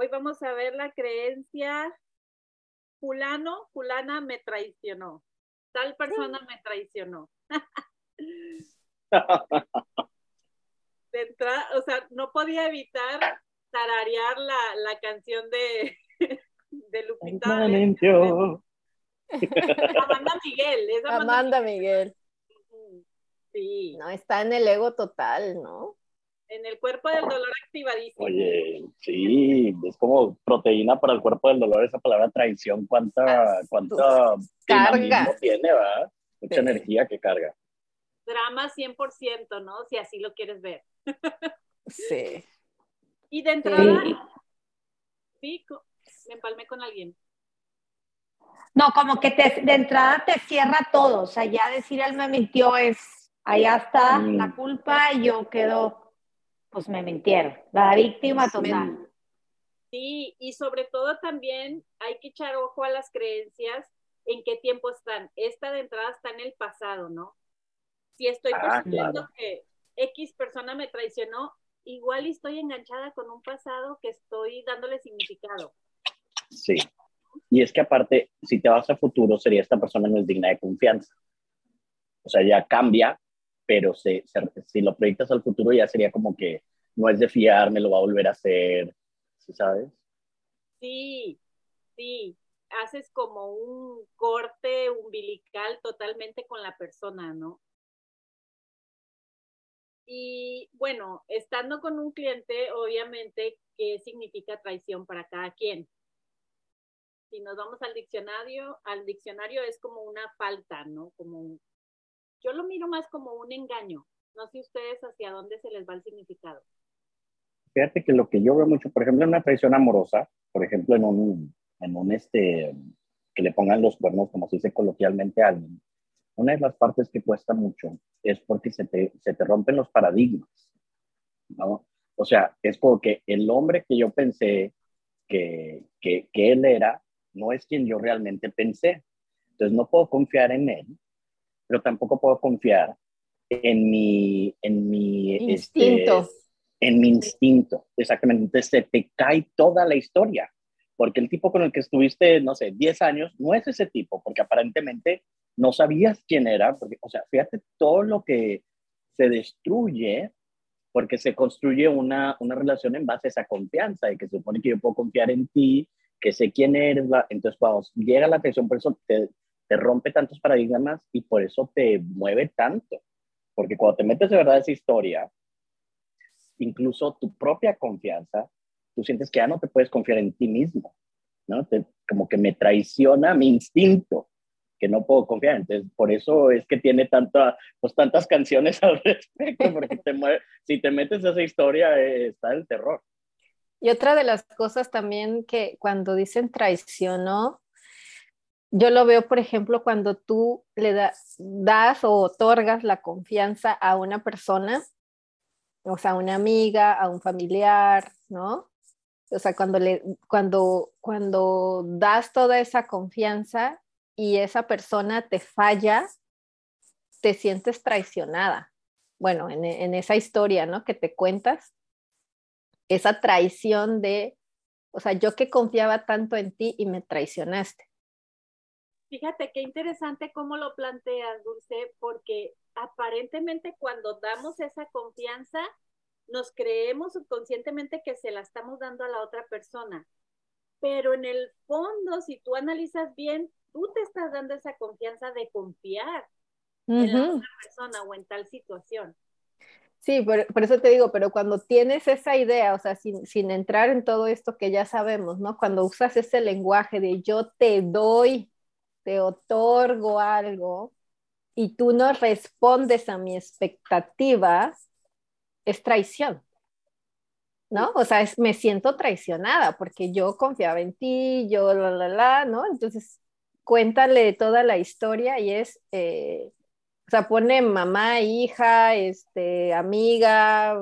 Hoy vamos a ver la creencia, fulano, fulana me traicionó. Tal persona me traicionó. de entrada, o sea, no podía evitar tararear la, la canción de, de Lupita. Amanda Miguel. Es Amanda, Amanda Miguel. Sí. No, está en el ego total, ¿no? En el cuerpo del dolor activadísimo. Oye, sí, es como proteína para el cuerpo del dolor esa palabra traición, cuánta, cuánta carga tiene, ¿verdad? Mucha energía que carga. Drama 100%, ¿no? Si así lo quieres ver. Sí. Y de entrada, sí, me empalmé con alguien. No, como que te, de entrada te cierra todo, o sea, ya decir él me mintió es, allá está Mm. la culpa y yo quedo, pues me mintieron, la víctima total. Sí, y sobre todo también hay que echar ojo a las creencias en qué tiempo están. Esta de entrada está en el pasado, ¿no? Si estoy Ah, percibiendo claro. que X persona me traicionó, igual estoy enganchada con un pasado que estoy dándole significado. Sí. Y es que aparte, si te vas a futuro, sería esta persona no es digna de confianza. O sea, ya cambia, pero se, se- si lo proyectas al futuro ya sería como que no es de fiar, me lo va a volver a hacer, ¿sí sabes? Sí, sí, haces como un corte umbilical totalmente con la persona, ¿no? Y bueno, estando con un cliente, obviamente, ¿qué significa traición para cada quien? Si nos vamos al diccionario, al diccionario es como una falta, ¿no? Como un- yo lo miro más como un engaño. No sé ustedes hacia dónde se les va el significado. Fíjate que lo que yo veo mucho, por ejemplo, en una traición amorosa, por ejemplo, en un, en un este, que le pongan los cuernos, como se dice coloquialmente a alguien, una de las partes que cuesta mucho es porque se te, se te rompen los paradigmas, ¿no? O sea, es como que el hombre que yo pensé que, que, que él era, no es quien yo realmente pensé. Entonces no puedo confiar en él, pero tampoco puedo confiar en mi, en mi este, Instinto. En mi instinto, exactamente. Entonces se te cae toda la historia, porque el tipo con el que estuviste, no sé, 10 años, no es ese tipo, porque aparentemente no sabías quién era, porque, o sea, fíjate todo lo que se destruye porque se construye una, una relación en base a esa confianza, de que se supone que yo puedo confiar en ti, que sé quién eres, bla. entonces cuando llega la atención, por eso te, te rompe tantos paradigmas y por eso te mueve tanto, porque cuando te metes de verdad esa historia, incluso tu propia confianza, tú sientes que ya no te puedes confiar en ti mismo, ¿no? Como que me traiciona mi instinto, que no puedo confiar. Entonces, por eso es que tiene tanta, pues, tantas canciones al respecto, porque si te metes a esa historia, eh, está el terror. Y otra de las cosas también que cuando dicen traicionó, yo lo veo, por ejemplo, cuando tú le da- das o otorgas la confianza a una persona, o sea, a una amiga, a un familiar, ¿no? O sea, cuando, le, cuando, cuando das toda esa confianza y esa persona te falla, te sientes traicionada. Bueno, en, en esa historia, ¿no? Que te cuentas, esa traición de, o sea, yo que confiaba tanto en ti y me traicionaste. Fíjate qué interesante cómo lo planteas, Dulce, porque aparentemente cuando damos esa confianza, nos creemos subconscientemente que se la estamos dando a la otra persona. Pero en el fondo, si tú analizas bien, tú te estás dando esa confianza de confiar en la otra persona o en tal situación. Sí, por, por eso te digo, pero cuando tienes esa idea, o sea, sin, sin entrar en todo esto que ya sabemos, ¿no? Cuando usas ese lenguaje de yo te doy, te otorgo algo y tú no respondes a mi expectativa, es traición. ¿No? O sea, es, me siento traicionada porque yo confiaba en ti, yo la, la, la, ¿no? Entonces, cuéntale toda la historia y es, eh, o sea, pone mamá, hija, este, amiga,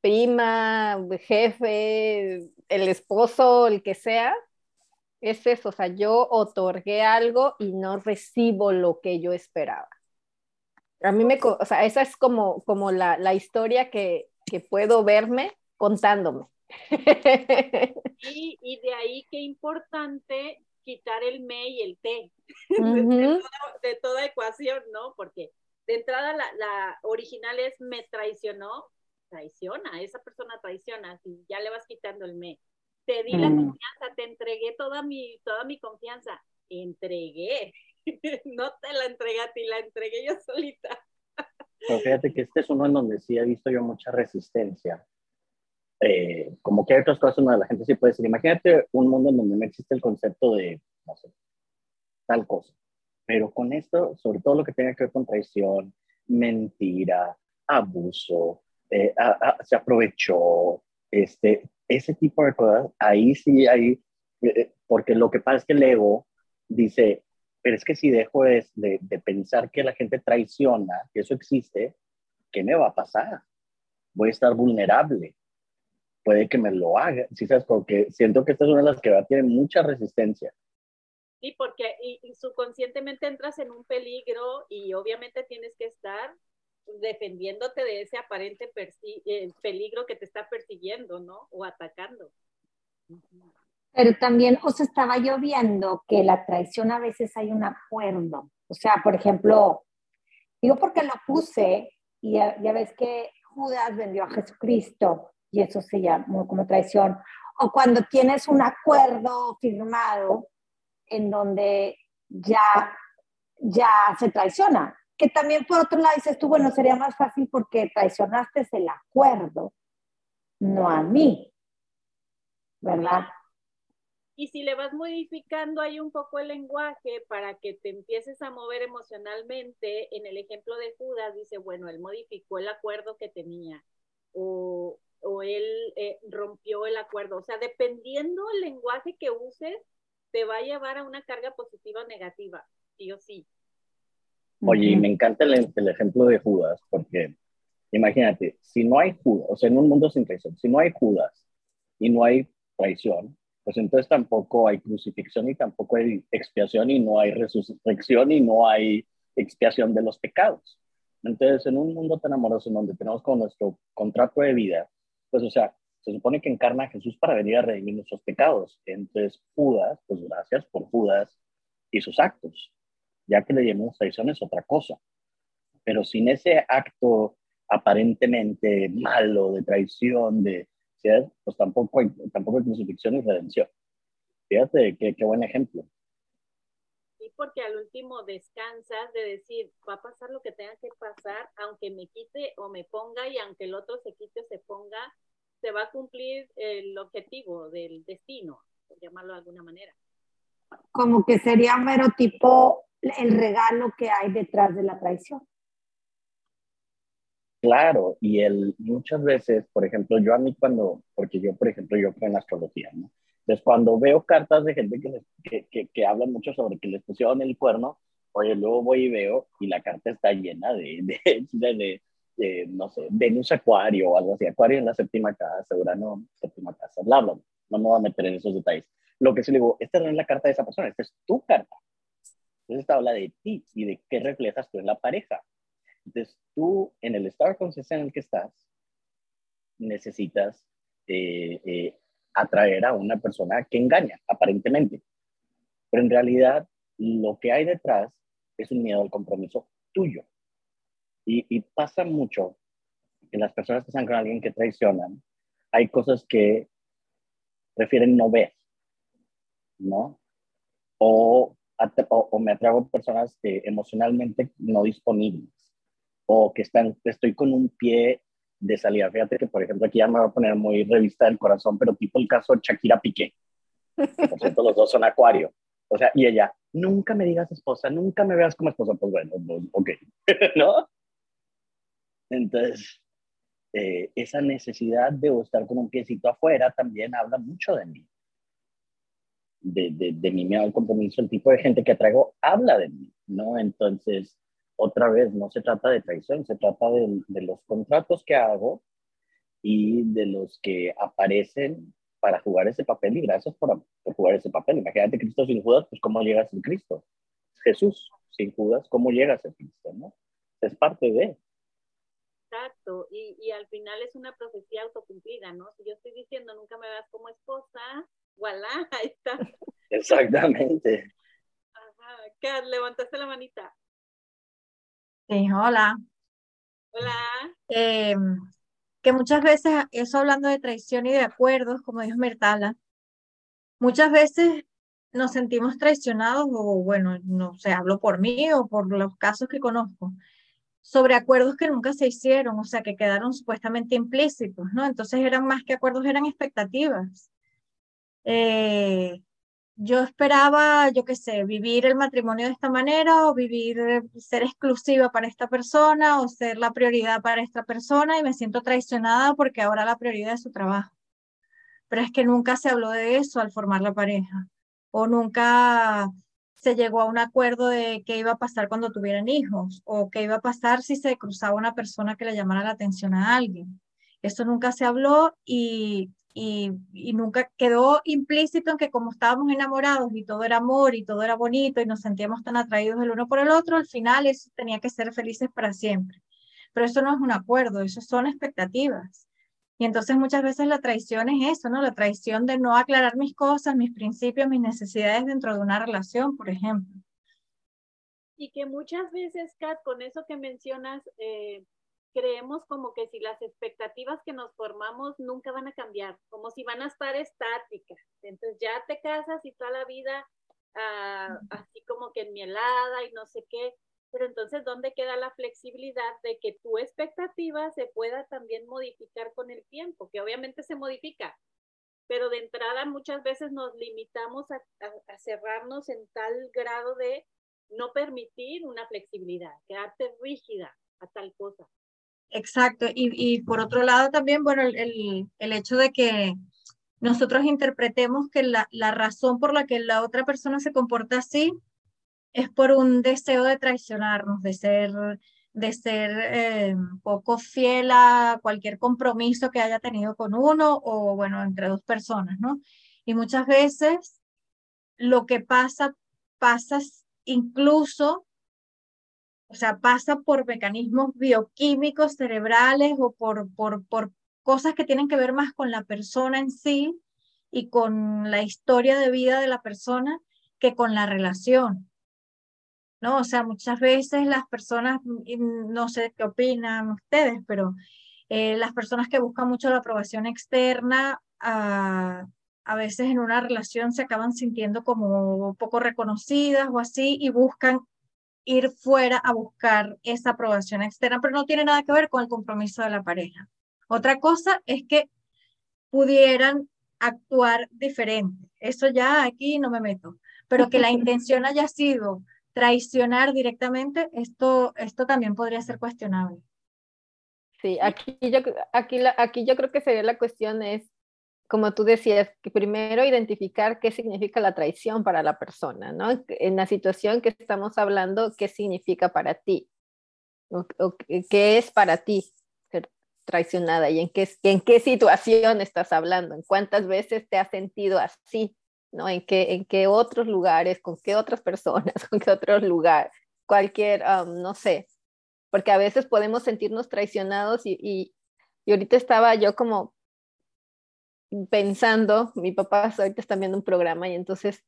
prima, jefe, el esposo, el que sea. Es eso, o sea, yo otorgué algo y no recibo lo que yo esperaba. A mí me, o sea, esa es como, como la, la historia que, que puedo verme contándome. y, y, de ahí qué importante quitar el me y el te de, toda, ecuación, ¿no? Porque de entrada la, la, original es me traicionó, traiciona, esa persona traiciona, si ya le vas quitando el me. Te di la mm. confianza, te entregué toda mi, toda mi confianza, entregué, no te la entregué a ti, la entregué yo solita. Pero fíjate que este es uno en donde sí he visto yo mucha resistencia. Eh, como que hay otras cosas donde la gente sí puede decir, imagínate un mundo en donde no existe el concepto de, no sé, tal cosa. Pero con esto, sobre todo lo que tenga que ver con traición, mentira, abuso, eh, se aprovechó, este, ese tipo de cosas, ahí sí hay, eh, porque lo que pasa es que el ego dice, pero es que si dejo de, de, pensar que la gente traiciona, que eso existe, ¿qué me va a pasar? Voy a estar vulnerable. Puede que me lo haga. ¿Sí sabes? Porque siento que esta es una de las que va a tener mucha resistencia. Sí, porque y, subconscientemente entras en un peligro y obviamente tienes que estar defendiéndote de ese aparente eh, peligro que te está persiguiendo, ¿no? O atacando. Pero también os estaba yo viendo que la traición a veces hay un acuerdo. O sea, por ejemplo, digo porque lo puse y ya, ves que Judas vendió a Jesucristo y eso se llama como traición. O cuando tienes un acuerdo firmado en donde ya, ya se traiciona. Que también por otro lado dices tú, bueno, sería más fácil porque traicionaste el acuerdo, no a mí, ¿verdad? Y si le vas modificando ahí un poco el lenguaje para que te empieces a mover emocionalmente, en el ejemplo de Judas dice, bueno, él modificó el acuerdo que tenía o, o él eh, rompió el acuerdo. O sea, dependiendo el lenguaje que uses, te va a llevar a una carga positiva o negativa, sí o sí. Oye, me encanta el, el, ejemplo de Judas, porque imagínate, si no hay Judas, o sea, en un mundo sin traición, si no hay Judas y no hay traición, pues entonces tampoco hay crucifixión y tampoco hay expiación y no hay resurrección y no hay expiación de los pecados. Entonces, en un mundo tan amoroso en donde tenemos con nuestro contrato de vida, pues o sea, se supone que encarna a Jesús para venir a redimir nuestros pecados. Entonces, Judas, pues gracias por Judas y sus actos. Ya que le llamamos traición es otra cosa. Pero sin ese acto aparentemente malo de traición, de, pues tampoco hay, tampoco hay crucifixión y redención. Fíjate qué, qué buen ejemplo. Sí, porque al último descansas de decir, va a pasar lo que tenga que pasar, aunque me quite o me ponga y aunque el otro se quite o se ponga, se va a cumplir el objetivo del destino, por llamarlo de alguna manera. Como que sería mero tipo el regalo que hay detrás de la traición. Claro, y el, muchas veces, por ejemplo, yo a mí cuando, porque yo, por ejemplo, yo creo en astrología, ¿no? Entonces, cuando veo cartas de gente que, que, que, que hablan mucho sobre que les pusieron el cuerno, oye, luego voy y veo y la carta está llena de, de, de, de no sé, Venus Acuario o algo así, Acuario en la séptima casa, Urano, séptima casa, bla, bla, no me voy a meter en esos detalles. Lo que sí le digo, esta no es la carta de esa persona, esta es tu carta. Entonces, esta habla de ti y de qué reflejas tú en la pareja. Entonces, tú, en el estado de conciencia en el que estás, necesitas eh, eh, atraer a una persona que engaña, aparentemente. Pero en realidad, lo que hay detrás es un miedo al compromiso tuyo. Y, y pasa mucho que las personas que están con alguien que traicionan, hay cosas que prefieren no ver, ¿no? O, o, me atrago a personas emocionalmente no disponibles o que están, estoy con un pie de salida. Fíjate que, por ejemplo, aquí ya me voy a poner muy revista del corazón, pero tipo el caso de Shakira Piqué. Por cierto, los dos son acuario. O sea, y ella, nunca me digas esposa, nunca me veas como esposa. Pues bueno, pues, ok, ¿no? Entonces, eh, esa necesidad de estar con un piecito afuera también habla mucho de mí. De, de, de mi miedo al compromiso, el tipo de gente que traigo habla de mí, ¿no? Entonces, otra vez, no se trata de traición, se trata de, de los contratos que hago y de los que aparecen para jugar ese papel y gracias por, por, jugar ese papel. Imagínate Cristo sin Judas, pues cómo llegas a Cristo. Jesús sin Judas, ¿cómo llegas a Cristo? ¿no? Es parte de. Exacto, y, y al final es una profecía autocumplida, ¿no? Si yo estoy diciendo, nunca me veas como esposa, voilà, ahí está. Exactamente. Ajá. Kat, levantaste la manita. Sí, hola. Hola. Eh, que muchas veces, eso hablando de traición y de acuerdos, como dijo Mertala, muchas veces nos sentimos traicionados o bueno, no sé, hablo por mí o por los casos que conozco, sobre acuerdos que nunca se hicieron, o sea, que quedaron supuestamente implícitos, ¿no? Entonces eran más que acuerdos, eran expectativas. Eh, yo esperaba, yo qué sé, vivir el matrimonio de esta manera o vivir, ser exclusiva para esta persona o ser la prioridad para esta persona y me siento traicionada porque ahora la prioridad es su trabajo. Pero es que nunca se habló de eso al formar la pareja o nunca se llegó a un acuerdo de qué iba a pasar cuando tuvieran hijos o qué iba a pasar si se cruzaba una persona que le llamara la atención a alguien. Eso nunca se habló y, y, nunca quedó implícito en que como estábamos enamorados y todo era amor y todo era bonito y nos sentíamos tan atraídos el uno por el otro, al final eso tenía que ser felices para siempre. Pero eso no es un acuerdo, eso son expectativas. Y entonces muchas veces la traición es eso, ¿no? La traición de no aclarar mis cosas, mis principios, mis necesidades dentro de una relación, por ejemplo. Y que muchas veces, Kat, con eso que mencionas, eh, creemos como que si las expectativas que nos formamos nunca van a cambiar, como si van a estar estáticas. Entonces ya te casas y toda la vida uh, así como que enmielada y no sé qué. Pero entonces, ¿dónde queda la flexibilidad de que tu expectativa se pueda también modificar con el tiempo? Que obviamente se modifica, pero de entrada muchas veces nos limitamos a, a, a cerrarnos en tal grado de no permitir una flexibilidad, quedarte rígida a tal cosa. Exacto. Y, y por otro lado también, bueno, el, el, hecho de que nosotros interpretemos que la, la razón por la que la otra persona se comporta así es por un deseo de traicionarnos, de ser, de ser eh, poco fiel a cualquier compromiso que haya tenido con uno o, bueno, entre dos personas, ¿no? Y muchas veces lo que pasa, pasa incluso o sea, pasa por mecanismos bioquímicos cerebrales o por, por, por cosas que tienen que ver más con la persona en sí y con la historia de vida de la persona que con la relación. ¿No? O sea, muchas veces las personas, no sé qué opinan ustedes, pero eh, las personas que buscan mucho la aprobación externa, a, a veces en una relación se acaban sintiendo como poco reconocidas o así y buscan ir fuera a buscar esa aprobación externa, pero no tiene nada que ver con el compromiso de la pareja. Otra cosa es que pudieran actuar diferente. Eso ya aquí no me meto, pero que la intención haya sido traicionar directamente, esto, esto también podría ser cuestionable. Sí, aquí yo, aquí, aquí yo creo que sería la cuestión es como tú decías, primero identificar qué significa la traición para la persona, ¿no? En la situación que estamos hablando, ¿qué significa para ti? ¿Qué es para ti ser traicionada? ¿Y en qué, en qué situación estás hablando? ¿En cuántas veces te has sentido así? ¿no? ¿En qué, en qué otros lugares? ¿Con qué otras personas? ¿Con qué otros lugares? Cualquier, um, no sé, porque a veces podemos sentirnos traicionados y, y, y ahorita estaba yo como pensando, mi papá ahorita está viendo un programa y entonces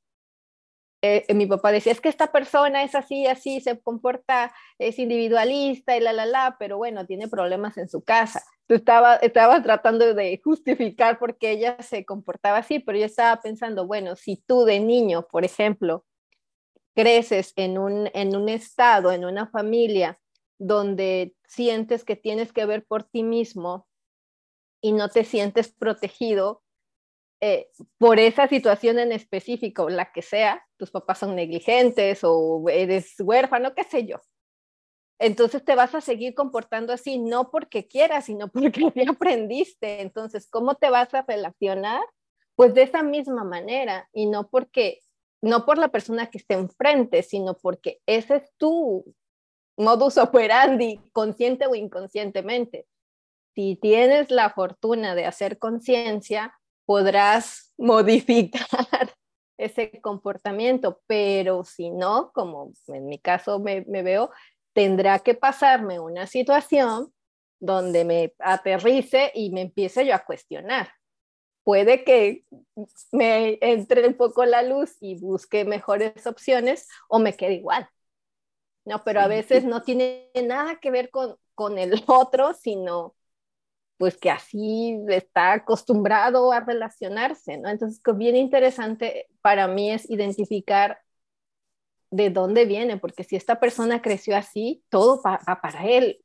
eh, mi papá decía, es que esta persona es así, así, se comporta, es individualista y la, la, la, pero bueno, tiene problemas en su casa. Tú estaba, estaba tratando de justificar por qué ella se comportaba así, pero yo estaba pensando, bueno, si tú de niño, por ejemplo, creces en un, en un estado, en una familia donde sientes que tienes que ver por ti mismo y no te sientes protegido eh, por esa situación en específico, la que sea, tus papás son negligentes o eres huérfano, qué sé yo. Entonces te vas a seguir comportando así, no porque quieras, sino porque ya aprendiste. Entonces, ¿cómo te vas a relacionar? Pues de esa misma manera y no porque, no por la persona que esté enfrente, sino porque ese es tu modus operandi, consciente o inconscientemente si tienes la fortuna de hacer conciencia, podrás modificar ese comportamiento, pero si no, como en mi caso me, me, veo, tendrá que pasarme una situación donde me aterrice y me empiece yo a cuestionar. puede que me entre un poco la luz y busque mejores opciones o me quede igual. No, pero a veces no tiene nada que ver con, con el otro, sino pues que así está acostumbrado a relacionarse, ¿no? Entonces, que bien interesante para mí es identificar de dónde viene, porque si esta persona creció así, todo va para él.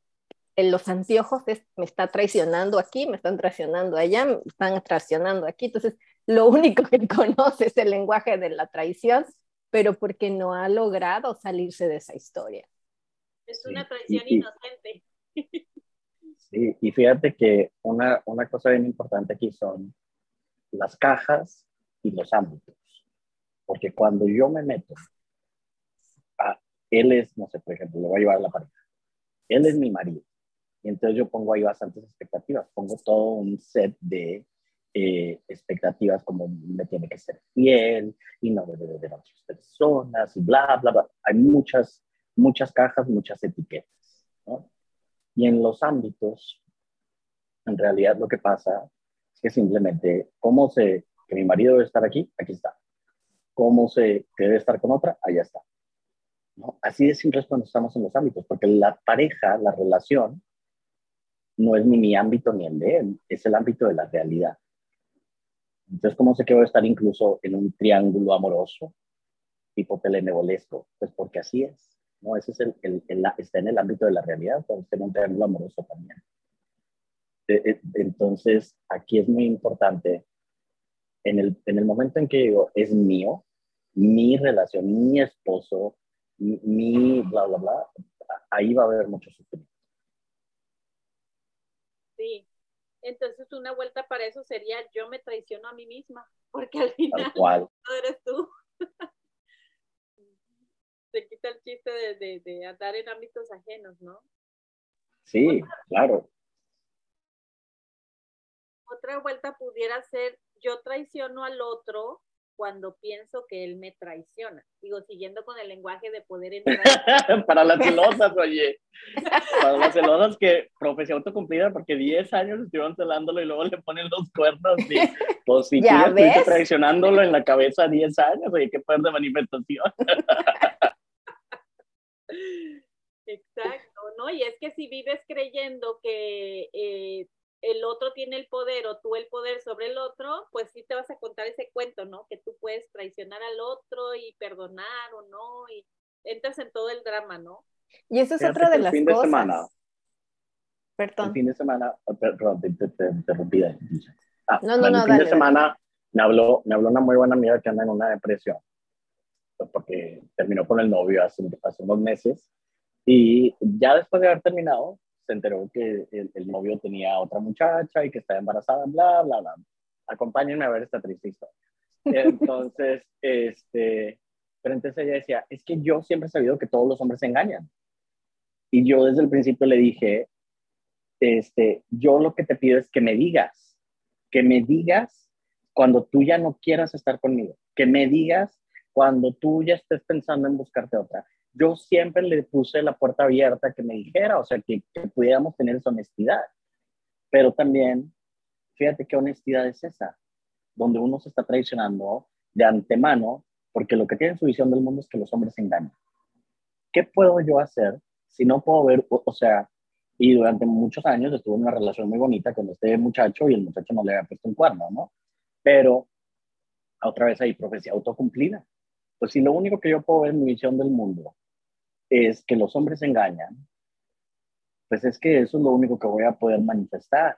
En los anteojos me está traicionando aquí, me están traicionando allá, me están traicionando aquí. Entonces, lo único que conoce es el lenguaje de la traición, pero porque no ha logrado salirse de esa historia. Es una traición inocente. Sí, y fíjate que una, una cosa bien importante aquí son las cajas y los ámbitos. Porque cuando yo me meto, a, él es, no sé, por ejemplo, le voy a llevar a la pareja. Él es mi marido. Y entonces yo pongo ahí bastantes expectativas. Pongo todo un set de eh, expectativas como me tiene que ser fiel y no debe a otras personas y bla, bla, bla. Hay muchas, muchas cajas, muchas etiquetas. Y en los ámbitos, en realidad lo que pasa es que simplemente, ¿cómo sé que mi marido debe estar aquí? Aquí está. ¿Cómo sé que debe estar con otra? Allá está. ¿No? Así de simple es cuando estamos en los ámbitos, porque la pareja, la relación, no es ni mi ámbito ni el de él, es el ámbito de la realidad. Entonces, ¿cómo sé que voy a estar incluso en un triángulo amoroso, tipo telenovelesco? Pues porque así es. ¿No? Ese es el, el, está en el ámbito de la realidad, puede ser un triángulo amoroso también. Eh, eh, entonces, aquí es muy importante, en el, en el momento en que digo, es mío, mi relación, mi esposo, mi bla, bla, bla, ahí va a haber mucho sufrimiento. Sí, entonces una vuelta para eso sería yo me traiciono a mí misma, porque al final no eres tú. Se quita el chiste de, de, andar en ámbitos ajenos, ¿no? Sí, claro. Otra vuelta pudiera ser, yo traiciono al otro cuando pienso que él me traiciona. Digo, siguiendo con el lenguaje de poder entrar. Para las celosas, oye. Para las celosas que profesión autocumplida porque 10 años estuvieron celándolo y luego le ponen los cuernos. Y, pues si ¿Ya tú estuviste traicionándolo en la cabeza 10 años, oye, qué poder de manifestación. Exacto, ¿no? Y es que si vives creyendo que eh, el otro tiene el poder o tú el poder sobre el otro, pues sí te vas a contar ese cuento, ¿no? Que tú puedes traicionar al otro y perdonar o no, y entras en todo el drama, ¿no? Y eso es otra de las fin cosas. De semana, perdón. El fin de semana, ah, perdón, te, interrumpí. Ah, no, no, no, el fin de semana me habló, me habló una muy buena amiga que anda en una depresión porque terminó con el novio hace, hace unos meses y ya después de haber terminado se enteró que el, el, novio tenía otra muchacha y que estaba embarazada, bla, bla, bla. Acompáñenme a ver esta triste historia. Entonces, este, pero entonces ella decía, es que yo siempre he sabido que todos los hombres se engañan. Y yo desde el principio le dije, este, yo lo que te pido es que me digas, que me digas cuando tú ya no quieras estar conmigo, que me digas cuando tú ya estés pensando en buscarte otra. Yo siempre le puse la puerta abierta que me dijera, o sea, que, pudiéramos tener esa honestidad. Pero también, fíjate qué honestidad es esa, donde uno se está traicionando de antemano, porque lo que tiene su visión del mundo es que los hombres se engañan. ¿Qué puedo yo hacer si no puedo ver, o, sea, y durante muchos años estuve en una relación muy bonita con este muchacho y el muchacho no le había puesto un cuerno, ¿no? Pero otra vez ahí profecía autocumplida. Pues si lo único que yo puedo ver en mi visión del mundo es que los hombres engañan, pues es que eso es lo único que voy a poder manifestar,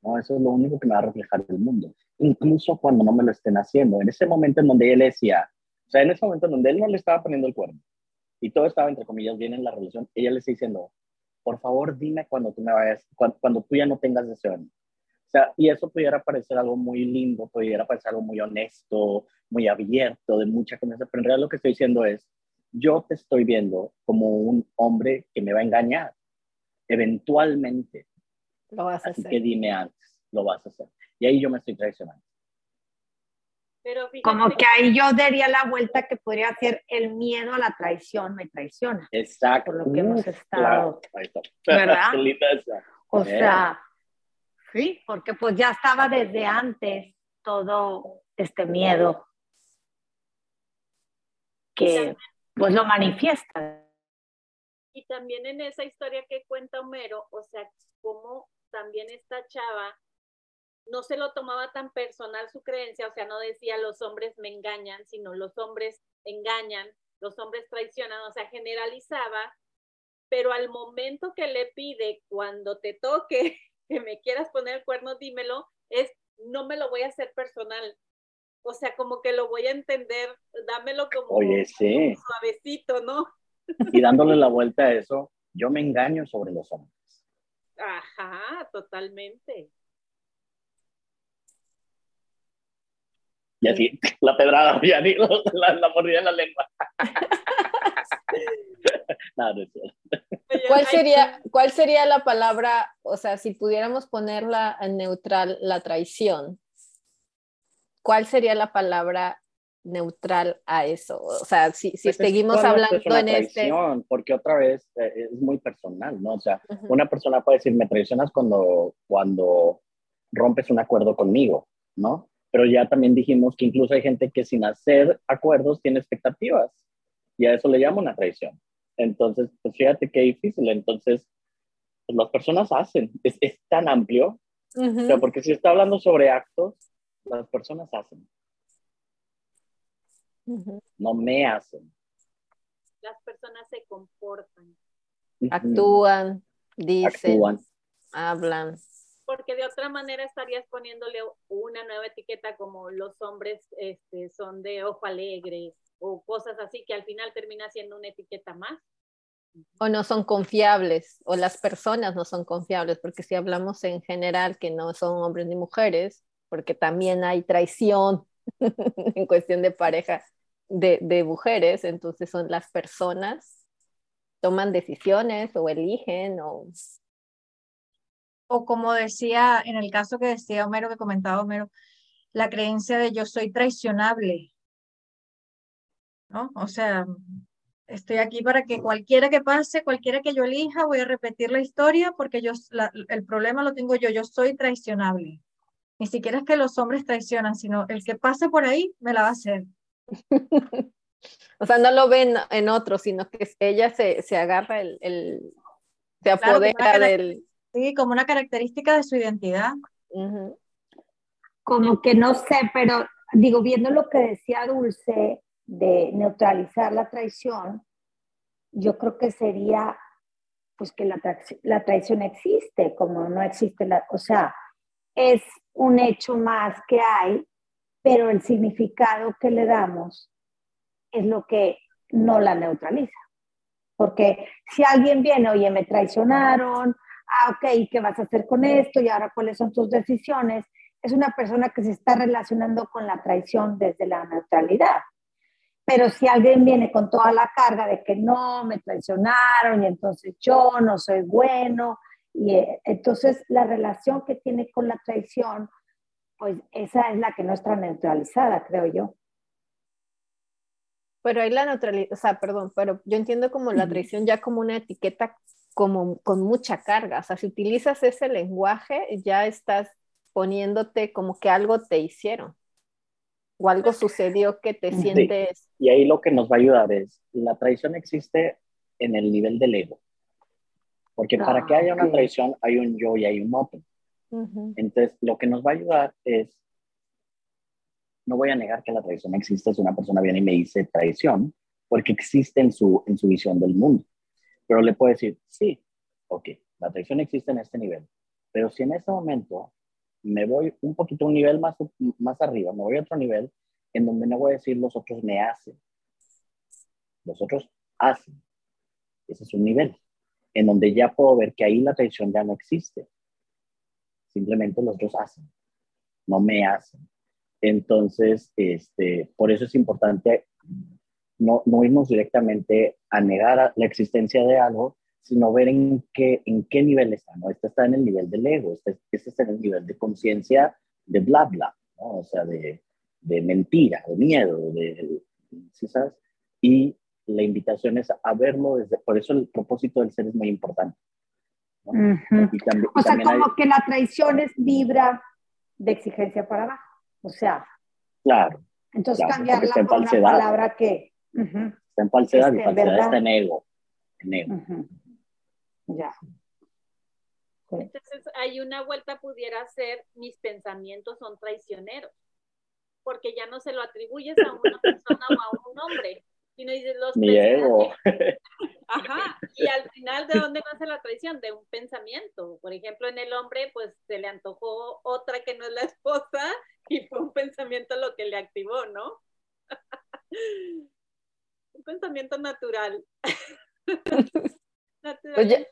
¿no? Eso es lo único que me va a reflejar el mundo, incluso cuando no me lo estén haciendo. En ese momento en donde él decía, o sea, en ese momento en donde él no le estaba poniendo el cuerno y todo estaba, entre comillas, bien en la relación, ella le está diciendo, por favor, dime cuando tú me vayas, cuando, tú ya no tengas deseo o sea, y eso pudiera parecer algo muy lindo, pudiera parecer algo muy honesto, muy abierto, de mucha confianza, pero en realidad lo que estoy diciendo es, yo te estoy viendo como un hombre que me va a engañar, eventualmente. Lo vas a Así hacer. que dime antes, lo vas a hacer. Y ahí yo me estoy traicionando. Pero como que ahí yo daría la vuelta que podría ser el miedo a la traición me traiciona. Exacto. Por lo que hemos estado. ¿Verdad? o sea, Sí, porque pues ya estaba desde antes todo este miedo que pues lo manifiesta. Y también en esa historia que cuenta Homero, o sea, como también esta chava no se lo tomaba tan personal su creencia, o sea, no decía los hombres me engañan, sino los hombres engañan, los hombres traicionan, o sea, generalizaba, pero al momento que le pide, cuando te toque que me quieras poner el cuerno, dímelo, es no me lo voy a hacer personal. O sea, como que lo voy a entender, dámelo como, Oye, sí. suavecito, ¿no? Y dándole la vuelta a eso, yo me engaño sobre los hombres. Ajá, totalmente. Y así, la pedrada, ya ni la, la mordida en la lengua. no, no. ¿Cuál sería, ¿Cuál sería la palabra, o sea, si pudiéramos ponerla en neutral, la traición? ¿Cuál sería la palabra neutral a eso? O sea, si, si Pues es seguimos hablando es una en este... traición, Porque otra vez eh, es muy personal, ¿no? O sea, Ujú. una persona puede decir, me traicionas cuando, cuando rompes un acuerdo conmigo, ¿no? Pero ya también dijimos que incluso hay gente que sin hacer acuerdos tiene expectativas y a eso le llamo una traición. Entonces, pues fíjate qué difícil. Entonces, pues las personas hacen. Es, es tan amplio, o sea, porque si está hablando sobre actos, las personas hacen, no me hacen. Las personas se comportan. Actúan, dicen, Actúan. hablan. Porque de otra manera estarías poniéndole una nueva etiqueta como los hombres este, son de ojo alegre o cosas así que al final termina siendo una etiqueta más. o no son confiables, o las personas no son confiables, porque si hablamos en general que no son hombres ni mujeres, porque también hay traición en cuestión de pareja de, de mujeres, entonces son las personas, toman decisiones o eligen o... O como decía, en el caso que decía Homero, que comentaba Homero, la creencia de yo soy traicionable. ¿No? O sea, estoy aquí para que cualquiera que pase, cualquiera que yo elija, voy a repetir la historia porque yo, la- el problema lo tengo yo, yo soy traicionable. Ni siquiera es que los hombres traicionan, sino el que pase por ahí me la va a hacer. o sea, no lo ven en otros, sino que ella se, se agarra el, el se Claro, apodera cara- del... Sí, como una característica de su identidad. Como que no sé, pero digo, viendo lo que decía Dulce de neutralizar la traición, yo creo que sería pues que la, tra- la traición existe, como no existe la, o sea, es un hecho más que hay, pero el significado que le damos es lo que no la neutraliza. Porque si alguien viene, oye, me traicionaron, ah, ok, ¿qué vas a hacer con esto? Y ahora, ¿cuáles son tus decisiones? Es una persona que se está relacionando con la traición desde la neutralidad. Pero si alguien viene con toda la carga de que no, me traicionaron y entonces yo no soy bueno, y eh, entonces la relación que tiene con la traición, pues esa es la que no está neutralizada, creo yo. Pero hay la neutralidad, o sea, perdón, pero yo entiendo como la traición ya como una etiqueta como con mucha carga. O sea, si utilizas ese lenguaje, ya estás poniéndote como que algo te hicieron o algo sucedió que te Sí. sientes. Y ahí lo que nos va a ayudar es, la traición existe en el nivel del ego. Porque para Ah, que haya una traición hay un yo y hay un otro. Ujú, Entonces, lo que nos va a ayudar es, no voy a negar que la traición existe si una persona viene y me dice traición, porque existe en su, en su visión del mundo. Pero le puedo decir, sí, ok, la traición existe en este nivel. Pero si en este momento me voy un poquito un nivel más, más arriba, me voy a otro nivel, en donde no voy a decir los otros me hacen. Los otros hacen. Ese es un nivel en donde ya puedo ver que ahí la traición ya no existe. Simplemente los otros hacen, no me hacen. Entonces, este, por eso es importante no, no irnos directamente a negar la existencia de algo, sino ver en qué, en qué nivel está. ¿no? Este está en el nivel del ego, este, este está en el nivel de conciencia de bla, bla, ¿no? o sea, de, de mentira, de miedo, de, ¿sí sabes? Y la invitación es a verlo desde, por eso el propósito del ser es muy importante. ¿no? Ujú. Y también, O sea, también hay- como que la traición es vibra de exigencia para abajo. O sea. Claro. Entonces cambiarla por una palabra que. Está en falsedad y falsedad está en ego. En ego. Ya. Entonces, hay una vuelta pudiera ser, mis pensamientos son traicioneros, porque ya no se lo atribuyes a una persona o a un hombre, sino dices los Mi ego. Ajá, y al final, ¿de dónde nace la traición? De un pensamiento. Por ejemplo, en el hombre, pues se le antojó otra que no es la esposa y fue un pensamiento lo que le activó, ¿no? un pensamiento natural. natural.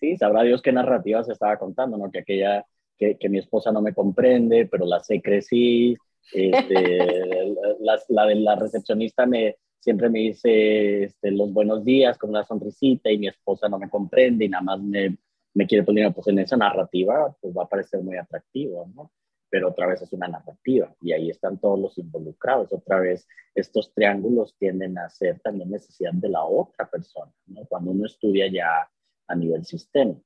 Sí, sabrá Dios qué narrativa se estaba contando, ¿no? Que aquella, que, que mi esposa no me comprende, pero la sé crecí, este, la, la, de la recepcionista me, siempre me dice este, los buenos días con una sonrisita y mi esposa no me comprende y nada más me, me quiere poner, pues en esa narrativa, pues va a parecer muy atractivo, ¿no? Pero otra vez es una narrativa y ahí están todos los involucrados. Otra vez, estos triángulos tienden a ser también necesidad de la otra persona, ¿no? Cuando uno estudia ya a nivel sistémico.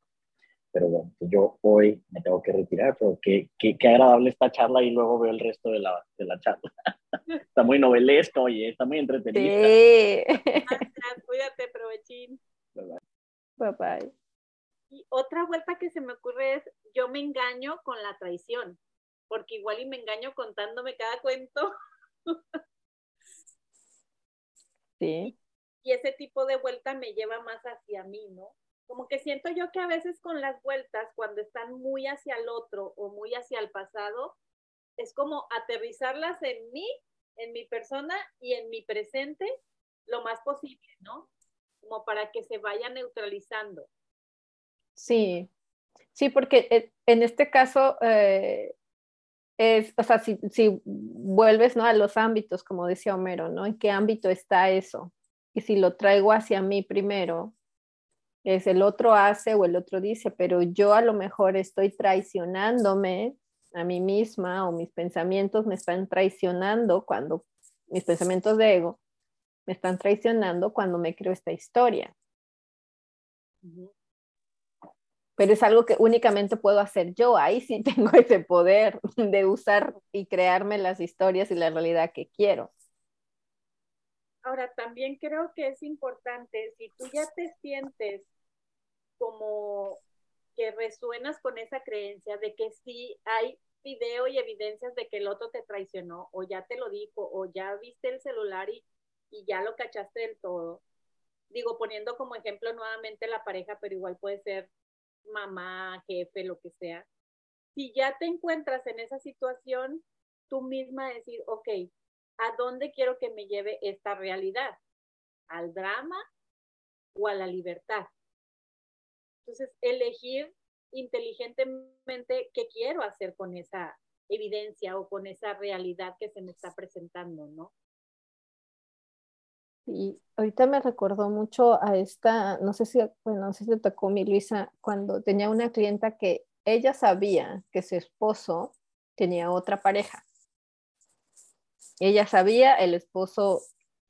Pero bueno, pues yo hoy me tengo que retirar, pero qué, qué, qué, agradable esta charla y luego veo el resto de la, de la charla. está muy novelesca, oye, está muy entretenida. Sí. Cuídate, provechín. Bye bye. Bye bye. Y otra vuelta que se me ocurre es, yo me engaño con la traición, porque igual y me engaño contándome cada cuento. Sí. Y ese tipo de vuelta me lleva más hacia mí, ¿no? como que siento yo que a veces con las vueltas, cuando están muy hacia el otro o muy hacia el pasado, es como aterrizarlas en mí, en mi persona y en mi presente lo más posible, ¿no? Como para que se vaya neutralizando. Sí, sí, porque en este caso eh, es, o sea, si, si, vuelves ¿no? a los ámbitos, como decía Homero, ¿no? ¿En qué ámbito está eso? Y si lo traigo hacia mí primero, es el otro hace o el otro dice, pero yo a lo mejor estoy traicionándome a mí misma o mis pensamientos me están traicionando cuando mis pensamientos de ego me están traicionando cuando me creo esta historia. Pero es algo que únicamente puedo hacer yo. Ahí sí tengo ese poder de usar y crearme las historias y la realidad que quiero. Ahora, también creo que es importante, si tú ya te sientes como que resuenas con esa creencia de que sí hay video y evidencias de que el otro te traicionó, o ya te lo dijo, o ya viste el celular y, y ya lo cachaste del todo. Digo, poniendo como ejemplo nuevamente la pareja, pero igual puede ser mamá, jefe, lo que sea. Si ya te encuentras en esa situación, tú misma decir, ok, ¿a dónde quiero que me lleve esta realidad? ¿Al drama o a la libertad? Entonces, elegir inteligentemente qué quiero hacer con esa evidencia o con esa realidad que se me está presentando, ¿no? Y ahorita me recordó mucho a esta, no sé si, bueno, no sé si te tocó mi Luisa, cuando tenía una clienta que ella sabía que su esposo tenía otra pareja ella sabía, el esposo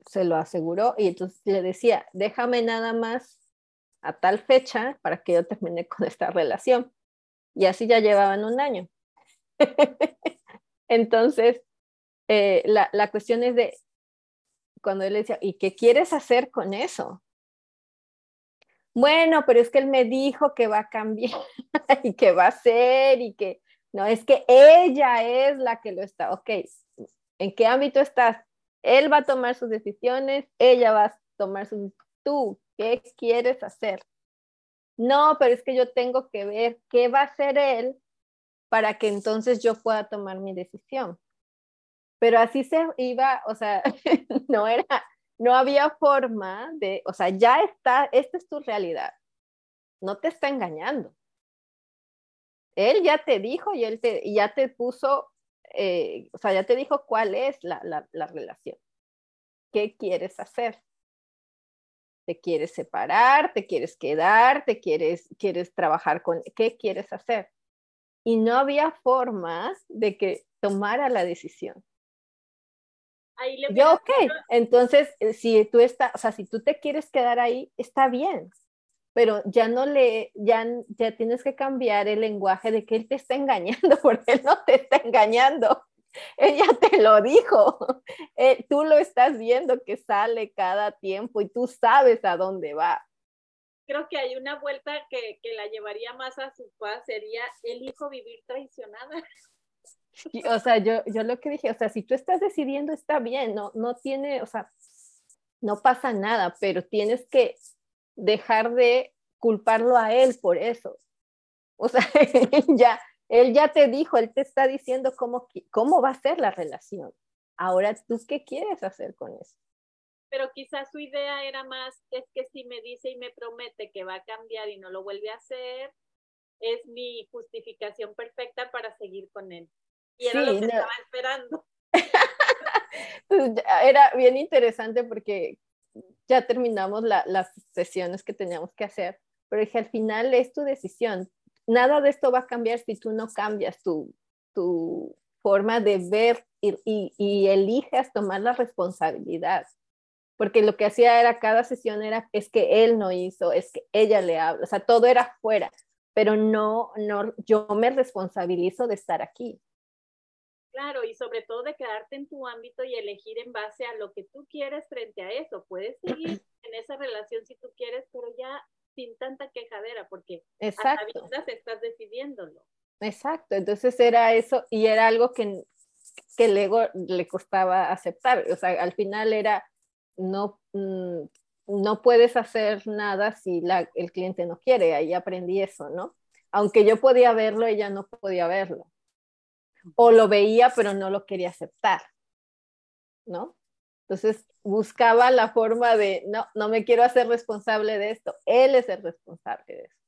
se lo aseguró y entonces le decía, déjame nada más a tal fecha para que yo termine con esta relación. Y así ya llevaban un año. entonces, eh, la, la cuestión es de, cuando él le decía, ¿y qué quieres hacer con eso? Bueno, pero es que él me dijo que va a cambiar y que va a ser y que no, es que ella es la que lo está. Ok, ¿En qué ámbito estás? Él va a tomar sus decisiones, ella va a tomar sus... Tú, ¿qué quieres hacer? No, pero es que yo tengo que ver qué va a hacer él para que entonces yo pueda tomar mi decisión. Pero así se iba, o sea, no era, no había forma de, o sea, ya está, esta es tu realidad. No te está engañando. Él ya te dijo y él te, ya te puso eh, o sea, ya te dijo cuál es la, la, relación. ¿Qué quieres hacer? ¿Te quieres separar? ¿Te quieres quedar? ¿Te quieres, quieres trabajar con... ¿Qué quieres hacer? Y no había formas de que tomara la decisión. Ahí le Yo, ok, entonces, eh, si tú, estás, o sea, si tú te quieres quedar ahí, está bien pero ya no le, ya, ya tienes que cambiar el lenguaje de que él te está engañando, porque él no te está engañando. ella te lo dijo. Eh, tú lo estás viendo que sale cada tiempo y tú sabes a dónde va. Creo que hay una vuelta que, que la llevaría más a su paz, sería el hijo vivir traicionada. o sea, yo, yo lo que dije, o sea, si tú estás decidiendo está bien, no, no tiene, o sea, no pasa nada, pero tienes que dejar de culparlo a él por eso. O sea, ya, él ya te dijo, él te está diciendo cómo, cómo va a ser la relación. Ahora, ¿tú qué quieres hacer con eso? Pero quizás su idea era más, es que si me dice y me promete que va a cambiar y no lo vuelve a hacer, es mi justificación perfecta para seguir con él. Y era lo que estaba esperando. Pues, era bien interesante porque ya terminamos las sesiones que teníamos que hacer, pero dije, al final es tu decisión. Nada de esto va a cambiar si tú no cambias tu, tu forma de ver y, y, y eliges tomar la responsabilidad. Porque lo que hacía era cada sesión era, es que él no hizo, es que ella le habla, o sea, todo era fuera, pero no, no, yo me responsabilizo de estar aquí. Claro, y sobre todo de quedarte en tu ámbito y elegir en base a lo que tú quieres frente a eso. Puedes seguir en esa relación si tú quieres, pero ya sin tanta quejadera, porque Exacto. a estás decidiéndolo. Exacto, entonces era eso y era algo que, que el ego le costaba aceptar. O sea, al final era, no, mm, no puedes hacer nada si la, el cliente no quiere. Ahí aprendí eso, ¿no? Aunque yo podía verlo, ella no podía verlo o lo veía pero no lo quería aceptar, ¿no? Entonces buscaba la forma de, no, no me quiero hacer responsable de esto, él es el responsable de eso.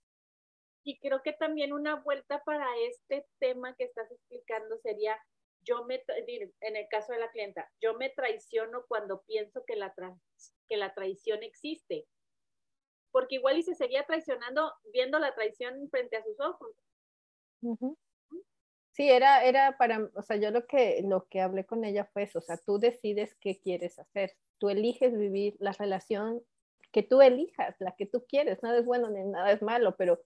Y creo que también una vuelta para este tema que estás explicando sería, yo me, en el caso de la clienta, yo me traiciono cuando pienso que la, que la traición existe. Porque igual y se seguía traicionando viendo la traición frente a sus ojos. Sí, era, era para, o sea, yo lo que, lo que hablé con ella fue eso, o sea, tú decides qué quieres hacer, tú eliges vivir la relación que tú elijas, la que tú quieres, nada es bueno ni nada es malo, pero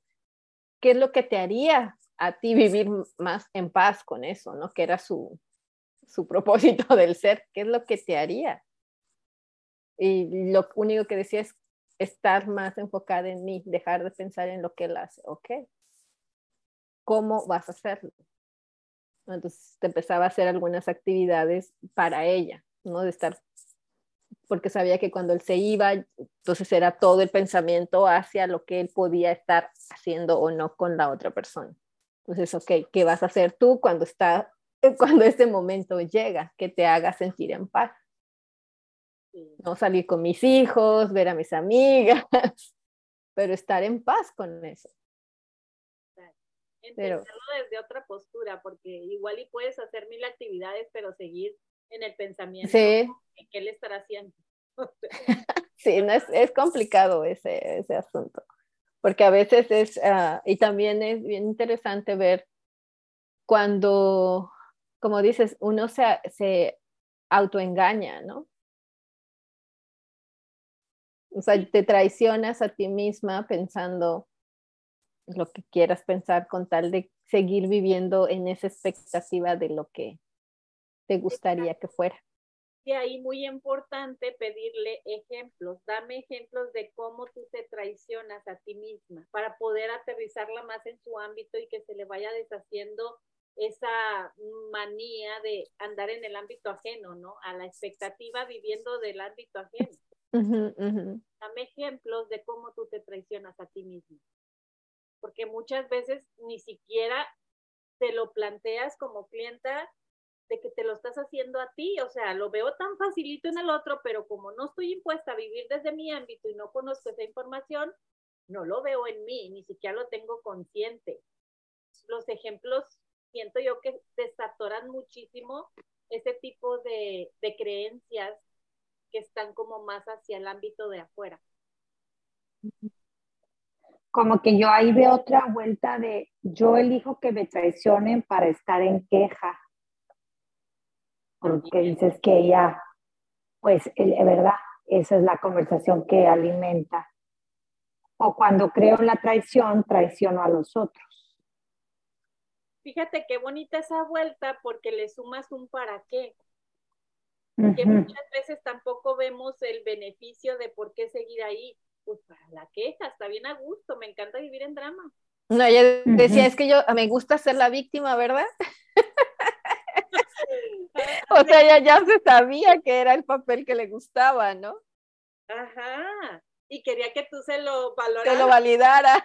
¿qué es lo que te haría a ti vivir más en paz con eso, ¿no? Que era su, su propósito del ser, ¿qué es lo que te haría? Y lo único que decía es estar más enfocada en mí, dejar de pensar en lo que él hace, ¿ok? ¿Cómo vas a hacerlo? Entonces te empezaba a hacer algunas actividades para ella, ¿no? De estar, porque sabía que cuando él se iba, entonces era todo el pensamiento hacia lo que él podía estar haciendo o no con la otra persona. Entonces, ok, ¿qué vas a hacer tú cuando está, cuando ese momento llega, que te haga sentir en paz? No salir con mis hijos, ver a mis amigas, pero estar en paz con eso entenderlo desde otra postura, porque igual y puedes hacer mil actividades, pero seguir en el pensamiento sí. qué él estará haciendo. sí, no es, es complicado ese, ese asunto, porque a veces es, uh, y también es bien interesante ver cuando, como dices, uno se, se autoengaña, ¿no? O sea, te traicionas a ti misma pensando, lo que quieras pensar con tal de seguir viviendo en esa expectativa de lo que te gustaría que fuera. Y ahí muy importante pedirle ejemplos, dame ejemplos de cómo tú te traicionas a ti misma para poder aterrizarla más en su ámbito y que se le vaya deshaciendo esa manía de andar en el ámbito ajeno, ¿no? A la expectativa viviendo del ámbito ajeno. Dame ejemplos de cómo tú te traicionas a ti misma porque muchas veces ni siquiera te lo planteas como clienta de que te lo estás haciendo a ti, o sea, lo veo tan facilito en el otro, pero como no estoy impuesta a vivir desde mi ámbito y no conozco esa información, no lo veo en mí, ni siquiera lo tengo consciente. Los ejemplos siento yo que desatoran muchísimo ese tipo de, de creencias que están como más hacia el ámbito de afuera como que yo ahí veo otra vuelta de yo elijo que me traicionen para estar en queja. Porque dices que ella, pues, es verdad, esa es la conversación que alimenta. O cuando creo en la traición, traiciono a los otros. fíjate qué bonita esa vuelta porque le sumas un para qué. Que muchas veces tampoco vemos el beneficio de por qué seguir ahí. Pues para la queja, está bien a gusto, me encanta vivir en drama. No, ella decía, es que yo me gusta ser la víctima, ¿verdad? o sea, ella ya se sabía que era el papel que le gustaba, ¿no? Ajá. Y quería que tú se lo valoraras. Que lo validara.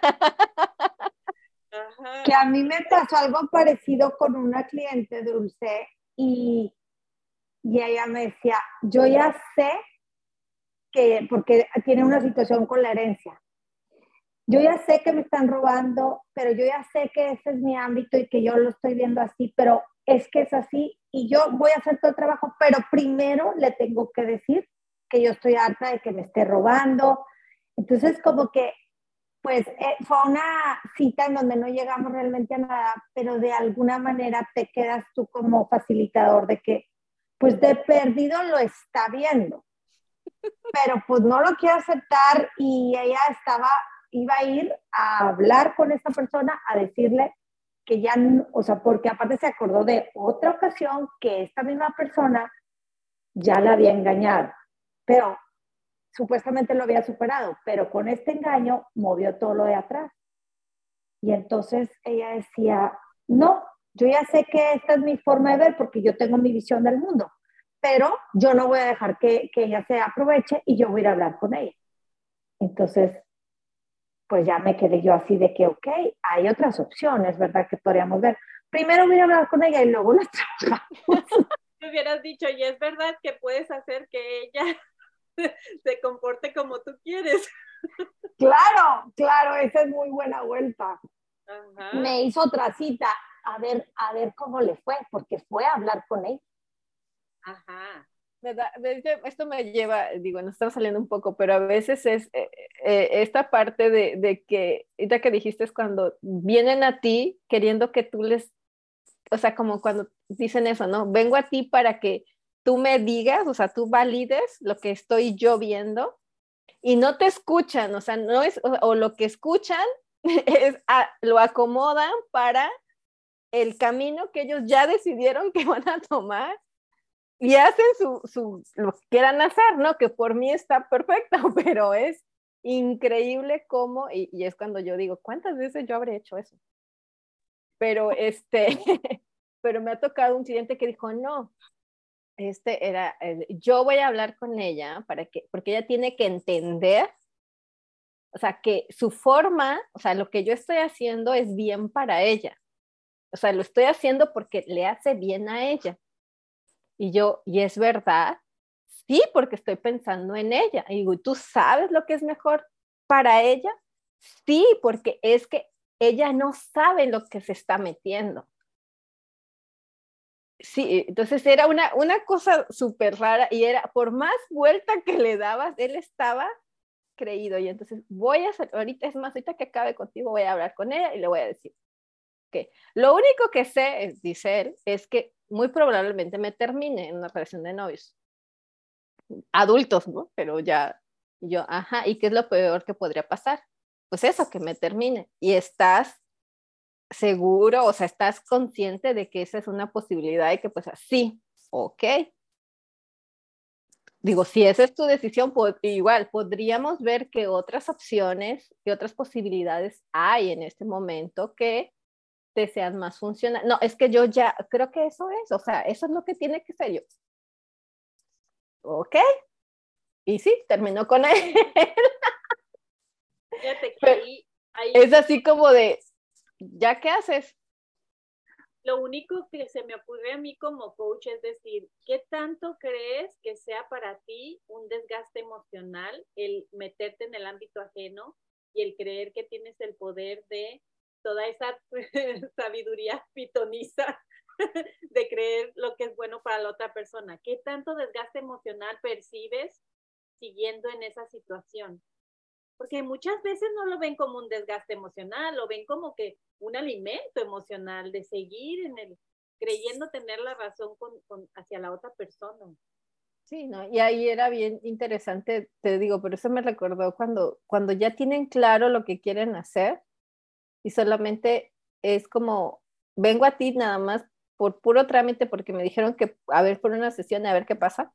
Ajá. Que a mí me pasó algo parecido con una cliente dulce y, y ella me decía, yo ya sé que, porque tiene una situación con la herencia, yo ya sé que me están robando, pero yo ya sé que ese es mi ámbito y que yo lo estoy viendo así, pero es que es así y yo voy a hacer todo el trabajo, pero primero le tengo que decir que yo estoy harta de que me esté robando. Entonces, como que, pues, eh, fue una cita en donde no llegamos realmente a nada, pero de alguna manera te quedas tú como facilitador de que, pues, de perdido lo está viendo, pero pues no lo quiere aceptar y ella estaba iba a ir a hablar con esta persona, a decirle que ya, o sea, porque aparte se acordó de otra ocasión que esta misma persona ya la había engañado, pero supuestamente lo había superado, pero con este engaño movió todo lo de atrás. Y entonces ella decía, no, yo ya sé que esta es mi forma de ver porque yo tengo mi visión del mundo, pero yo no voy a dejar que, que ella se aproveche y yo voy a ir a hablar con ella. Entonces, pues ya me quedé yo así de que, ok, hay otras opciones, ¿verdad? Que podríamos ver. Primero voy a hablar con ella y luego la trabajamos. Te hubieras dicho, y es verdad que puedes hacer que ella se comporte como tú quieres. Claro, claro, esa es muy buena vuelta. Me hizo otra cita a ver, a ver cómo le fue, porque fue a hablar con él. Ajá esto me lleva, digo, nos estamos saliendo un poco, pero a veces es eh, eh, esta parte de, de, que, ahorita que dijiste es cuando vienen a ti queriendo que tú les, o sea, como cuando dicen eso, ¿no? Vengo a ti para que tú me digas, o sea, tú valides lo que estoy yo viendo y no te escuchan, o sea, no es, o, lo que escuchan es, lo acomodan para el camino que ellos ya decidieron que van a tomar y hacen su, su, lo que quieran hacer, ¿no? Que por mí está perfecto, pero es increíble cómo, y, y, es cuando yo digo, ¿cuántas veces yo habré hecho eso? Pero este, pero me ha tocado un cliente que dijo, no, este era, yo voy a hablar con ella para que, porque ella tiene que entender, o sea, que su forma, o sea, lo que yo estoy haciendo es bien para ella. O sea, lo estoy haciendo porque le hace bien a ella. Y yo, ¿y es verdad? Sí, porque estoy pensando en ella. Y ¿tú sabes lo que es mejor para ella? Sí, porque es que ella no sabe lo que se está metiendo. Sí, entonces era una, una cosa súper rara y era, por más vuelta que le dabas, él estaba creído. Y entonces voy a hacer, ahorita es más, ahorita que acabe contigo, voy a hablar con ella y le voy a decir que lo único que sé, dice él, es que muy probablemente me termine en una relación de novios. Adultos, ¿no? Pero ya, yo, ajá, ¿y qué es lo peor que podría pasar? Pues eso, que me termine. Y estás seguro, o sea, estás consciente de que esa es una posibilidad y que pues así, ok. Digo, si esa es tu decisión, pues, igual podríamos ver que otras opciones y otras posibilidades hay en este momento que te sean más funcional. No, es que yo ya creo que eso es, o sea, eso es lo que tiene que ser yo. Ok. Y sí, terminó con él. Fíjate que ahí, Es así como de, ¿ya qué haces? Lo único que se me ocurre a mí como coach es decir, ¿qué tanto crees que sea para ti un desgaste emocional el meterte en el ámbito ajeno y el creer que tienes el poder de toda esa sabiduría pitoniza de creer lo que es bueno para la otra persona. ¿Qué tanto desgaste emocional percibes siguiendo en esa situación? Porque muchas veces no lo ven como un desgaste emocional, lo ven como que un alimento emocional de seguir en el creyendo tener la razón con, hacia la otra persona. Sí, ¿no? Y ahí era bien interesante, te digo, pero eso me recordó cuando, cuando ya tienen claro lo que quieren hacer, y solamente es como vengo a ti nada más por puro trámite porque me dijeron que a ver por una sesión a ver qué pasa,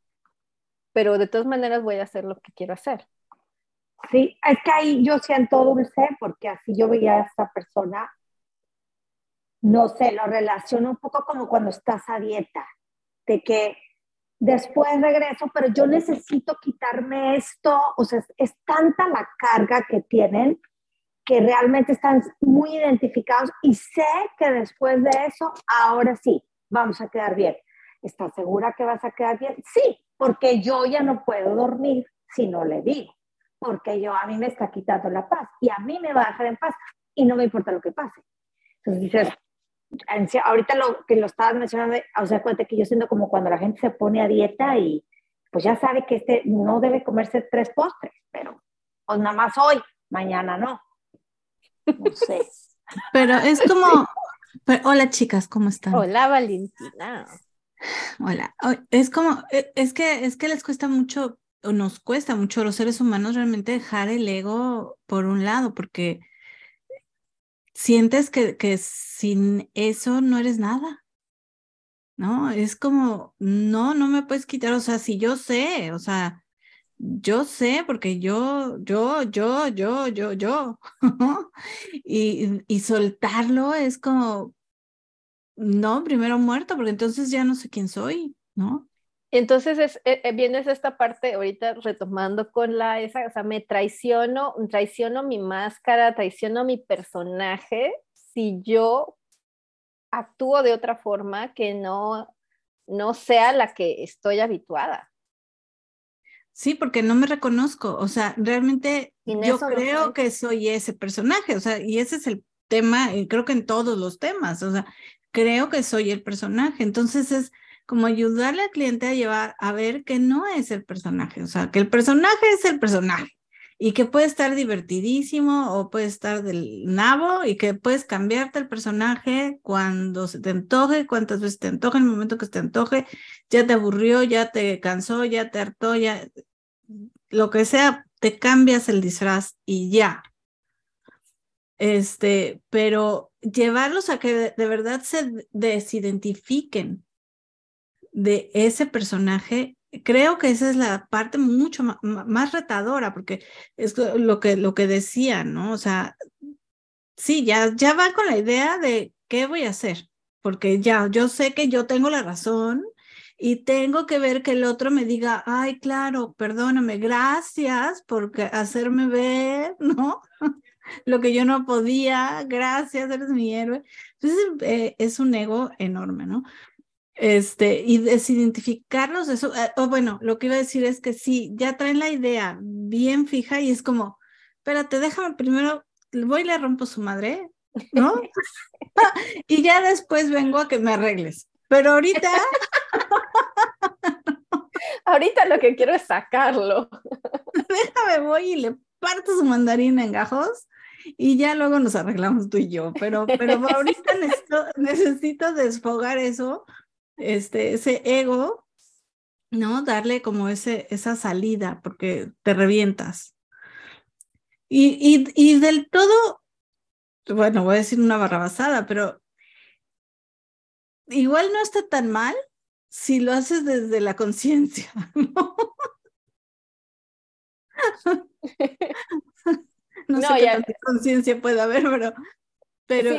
pero de todas maneras voy a hacer lo que quiero hacer. Sí, es que ahí yo siento dulce porque así yo veía a esta persona, no sé, lo relaciono un poco como cuando estás a dieta, de que después regreso, pero yo necesito quitarme esto, o sea, es, tanta la carga que tienen que realmente están muy identificados y sé que después de eso, ahora sí, vamos a quedar bien. ¿Estás segura que vas a quedar bien? Sí, porque yo ya no puedo dormir si no le digo, porque yo a mí me está quitando la paz y a mí me va a dejar en paz y no me importa lo que pase. Entonces dices, ahorita lo que lo estabas mencionando, o sea, cuenta que yo siento como cuando la gente se pone a dieta y pues ya sabe que este no debe comerse tres postres, pero pues nada más hoy, mañana no. No sé. Pero es como, hola chicas, ¿cómo están? Hola Valentina. Hola, es como, e, es que, es que les cuesta mucho, o nos cuesta mucho a los seres humanos realmente dejar el ego por un lado, porque sientes que, que sin eso no eres nada. ¿No? Es como, no, no me puedes quitar, o sea, si yo sé, o sea, yo sé porque yo, yo, yo, yo, yo, yo. y, y soltarlo es como, no, primero muerto, porque entonces ya no sé quién soy, ¿no? Entonces es, eh, eh, vienes esta parte ahorita retomando con la esa, o sea, me traiciono, traiciono mi máscara, traiciono mi personaje si yo actúo de otra forma que no, no sea la que estoy habituada. Sí, porque no me reconozco, o sea, realmente yo creo que soy ese personaje, o sea, y ese es el tema, y creo que en todos los temas, o sea, creo que soy el personaje, entonces es como ayudarle al cliente a llevar a ver que no es el personaje, o sea, que el personaje es el personaje y que puede estar divertidísimo o puede estar del nabo y que puedes cambiarte el personaje cuando se te antoje, cuántas veces te antoje, en el momento que se te antoje, ya te aburrió, ya te cansó, ya te hartó, ya lo que sea, te cambias el disfraz y ya. Este, pero llevarlos a que de verdad se desidentifiquen de ese personaje, creo que esa es la parte mucho más, retadora, porque es lo que, lo que decía, ¿no? O sea, sí, ya, ya va con la idea de qué voy a hacer, porque ya, yo sé que yo tengo la razón y tengo que ver que el otro me diga, ay, claro, perdóname, gracias por hacerme ver, ¿no? lo que yo no podía, gracias, eres mi héroe. Entonces, eh, es un ego enorme, ¿no? Este, y desidentificarlos, eso, eh, o bueno, lo que iba a decir es que sí, ya traen la idea bien fija y es como, espérate, déjame primero, voy y le rompo su madre, ¿no? y ya después vengo a que me arregles. Pero ahorita... ahorita lo que quiero es sacarlo. déjame, voy y le parto su mandarina en gajos y ya luego nos arreglamos tú y yo, pero, pero ahorita necesito, necesito desfogar eso este, ese ego, ¿no? Darle como ese, esa salida, porque te revientas. Y, y, y del todo, bueno, voy a decir una barrabasada, pero igual no está tan mal si lo haces desde la conciencia, ¿no? no, sé qué conciencia puede haber, pero pero,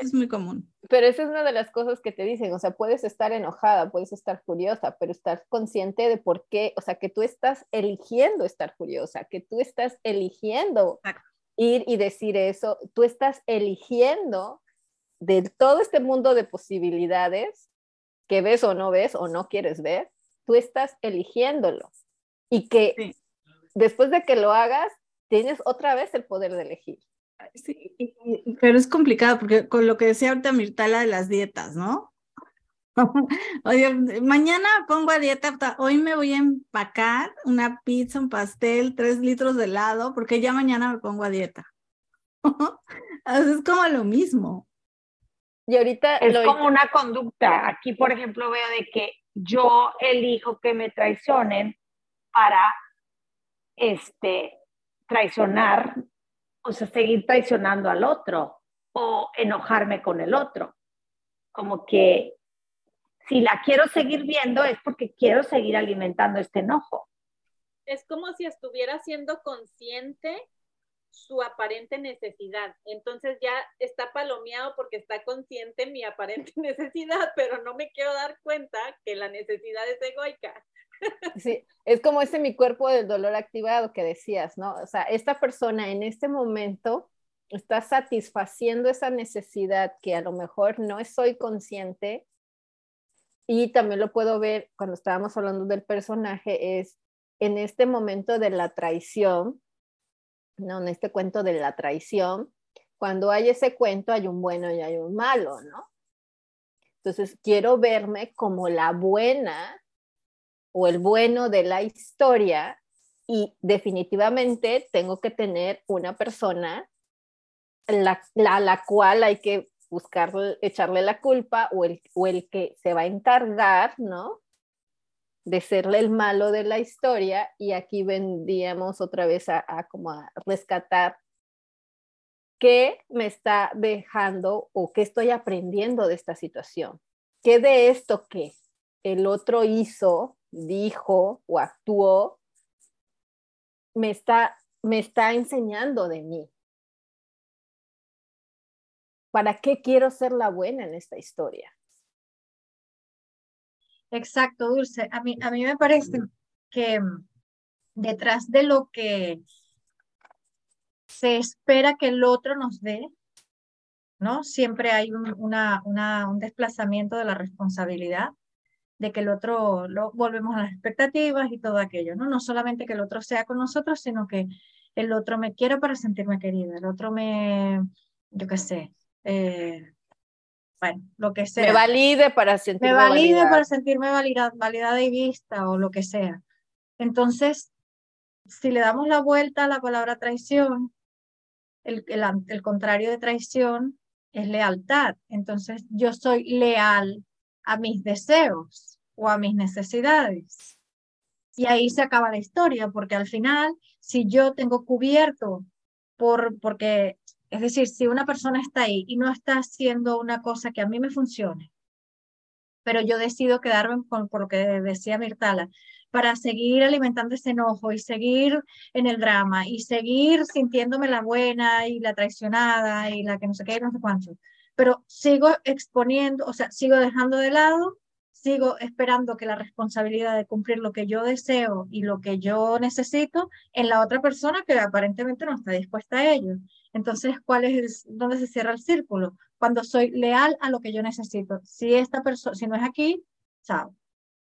es muy común. Pero esa es una de las cosas que te dicen, o sea, puedes estar enojada, puedes estar furiosa, pero estar consciente de por qué, o sea, que tú estás eligiendo estar furiosa, que tú estás eligiendo ir y decir eso, tú estás eligiendo de todo este mundo de posibilidades que ves o no ves o no quieres ver, tú estás eligiéndolo. Y que después de que lo hagas, tienes otra vez el poder de elegir. Sí, pero es complicado porque con lo que decía ahorita Mirtala de las dietas, ¿no? Oye, mañana pongo a dieta, hoy me voy a empacar una pizza, un pastel, tres litros de helado, porque ya mañana me pongo a dieta. es como lo mismo. Y ahorita es como una conducta. Aquí, por ejemplo, veo de que yo elijo que me traicionen para este traicionar o sea, seguir traicionando al otro o enojarme con el otro. como que si la quiero seguir viendo es porque quiero seguir alimentando este enojo. Es como si estuviera siendo consciente su aparente necesidad. Entonces ya está palomeado porque está consciente mi aparente necesidad, pero no me quiero dar cuenta que la necesidad es egoica. Sí, es como ese mi cuerpo del dolor activado que decías, ¿no? O sea, esta persona en este momento está satisfaciendo esa necesidad que a lo mejor no soy consciente y también lo puedo ver cuando estábamos hablando del personaje, es en este momento de la traición, ¿no? En este cuento de la traición, cuando hay ese cuento hay un bueno y hay un malo, ¿no? Entonces quiero verme como la buena o el bueno de la historia y definitivamente tengo que tener una persona la, la, la cual hay que buscar, echarle la culpa o el, o el que se va a encargar, ¿no? De serle el malo de la historia y aquí vendríamos otra vez a, a como a rescatar qué me está dejando o qué estoy aprendiendo de esta situación. ¿Qué de esto que el otro hizo, dijo o actuó me está, me está enseñando de mí? ¿Para qué quiero ser la buena en esta historia? Exacto, Dulce. A mí, a mí me parece que mm, detrás de lo que se espera que el otro nos dé, ¿no? Siempre hay un, un desplazamiento de la responsabilidad, de que el otro, lo, volvemos a las expectativas y todo aquello, ¿no? No solamente que el otro sea con nosotros, sino que el otro me quiera para sentirme querida, el otro me, yo qué sé, eh, bueno, lo que sea. Me valide para sentirme Me valide para sentirme validada, validada y vista o lo que sea. Entonces, si le damos la vuelta a la palabra traición, el, el, el contrario de traición es lealtad. Entonces, yo soy leal a mis deseos o a mis necesidades. Y ahí se acaba la historia, porque al final, si yo tengo cubierto por, porque es decir, si una persona está ahí y no está haciendo una cosa que a mí me funcione, pero yo decido quedarme con, por lo que decía Mirtala, para seguir alimentando ese enojo y seguir en el drama y seguir sintiéndome la buena y la traicionada y la que no sé qué, no sé cuánto. Pero sigo exponiendo, o sea, sigo dejando de lado, sigo esperando que la responsabilidad de cumplir lo que yo deseo y lo que yo necesito en la otra persona que aparentemente no está dispuesta a ello. Entonces, ¿cuál es dónde se cierra el círculo? Cuando soy leal a lo que yo necesito. Si esta persona, si no es aquí, chao.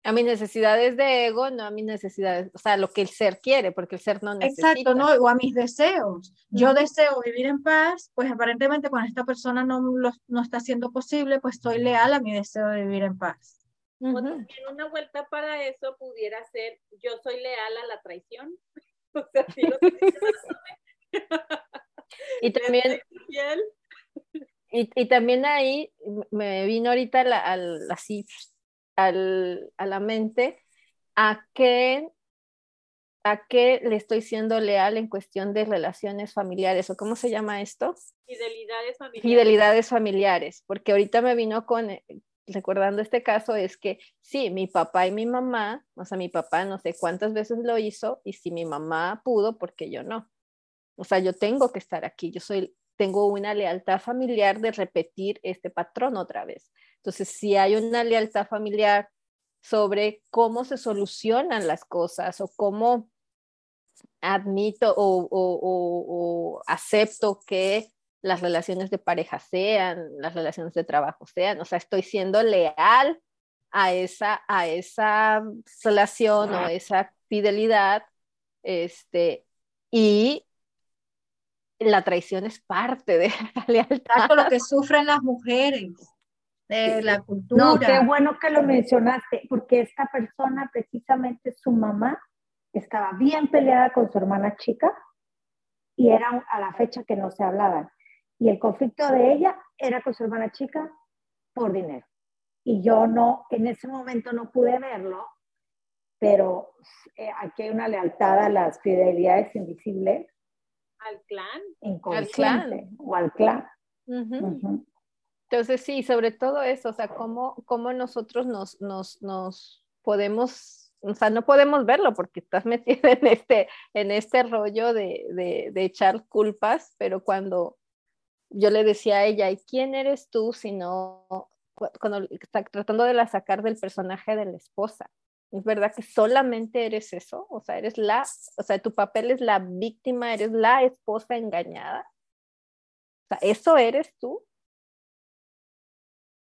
A mis necesidades de ego, no a mis necesidades, o sea, lo que el ser quiere, porque el ser no necesita. Exacto, no, o a mis deseos. Yo deseo vivir en paz, pues aparentemente cuando esta persona no, lo, no está siendo posible, pues estoy leal a mi deseo de vivir en paz. Uh -huh. O también una vuelta para eso pudiera ser, yo soy leal a la traición. o sea, si lo y también y, y, también ahí me vino ahorita la, al, así al, a la mente a qué a qué le estoy siendo leal en cuestión de relaciones familiares o cómo se llama esto fidelidades familiares fidelidades familiares porque ahorita me vino con recordando este caso es que sí, mi papá y mi mamá, o sea, mi papá no sé cuántas veces lo hizo y si mi mamá pudo, porque yo no. O sea, yo tengo que estar aquí, yo soy, tengo una lealtad familiar de repetir este patrón otra vez. Entonces, si hay una lealtad familiar sobre cómo se solucionan las cosas o cómo admito o, o, o, o acepto que las relaciones de pareja sean, las relaciones de trabajo sean, o sea, estoy siendo leal a esa, a esa relación o esa fidelidad, este, y la traición es parte de la lealtad. Con lo que sufren las mujeres de la cultura. No, qué bueno que lo mencionaste, porque esta persona, precisamente su mamá, estaba bien peleada con su hermana chica y era a la fecha que no se hablaban. Y el conflicto de ella era con su hermana chica por dinero. Y yo no, en ese momento no pude verlo, pero eh, aquí hay una lealtad a las fidelidades invisibles al clan. Al clan. O al clan. Uh -huh. Uh -huh. Entonces, sí, sobre todo eso, o sea, cómo, cómo nosotros nos, nos, nos podemos, o sea, no podemos verlo porque estás metida en este, en este rollo de, de, de echar culpas, pero cuando yo le decía a ella, ¿y quién eres tú si no, cuando está tratando de la sacar del personaje de la esposa? ¿Es verdad que solamente eres eso? O sea, eres la, o sea, tu papel es la víctima, eres la esposa engañada. O sea, ¿eso eres tú?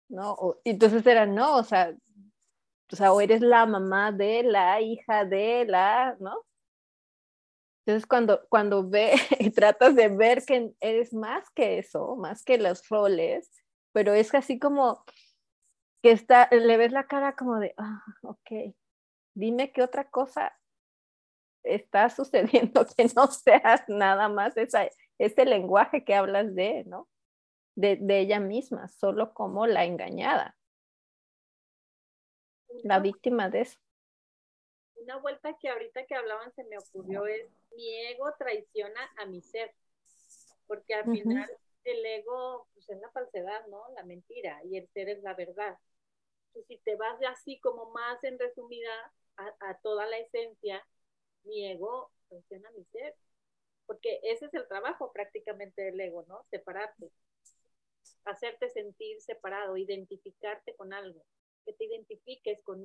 ¿No? O, entonces era, no, o sea, o eres la mamá de la hija de la, ¿no? Entonces cuando, cuando ve y tratas de ver que eres más que eso, más que los roles, pero es así como que está, le ves la cara como de, ah, ok, dime qué otra cosa está sucediendo que no seas nada más esa, ese lenguaje que hablas de, ¿no? De, de ella misma, solo como la engañada, la víctima de eso. Una vuelta que ahorita que hablaban se me ocurrió es, mi ego traiciona a mi ser, porque al final el ego pues, es la falsedad, ¿no? La mentira, y el ser es la verdad. Y si te vas de así como más en resumida, a, toda la esencia, mi ego funciona mi ser. Porque ese es el trabajo prácticamente del ego, ¿no? Separarte. Hacerte sentir separado, identificarte con algo. Que te identifiques con,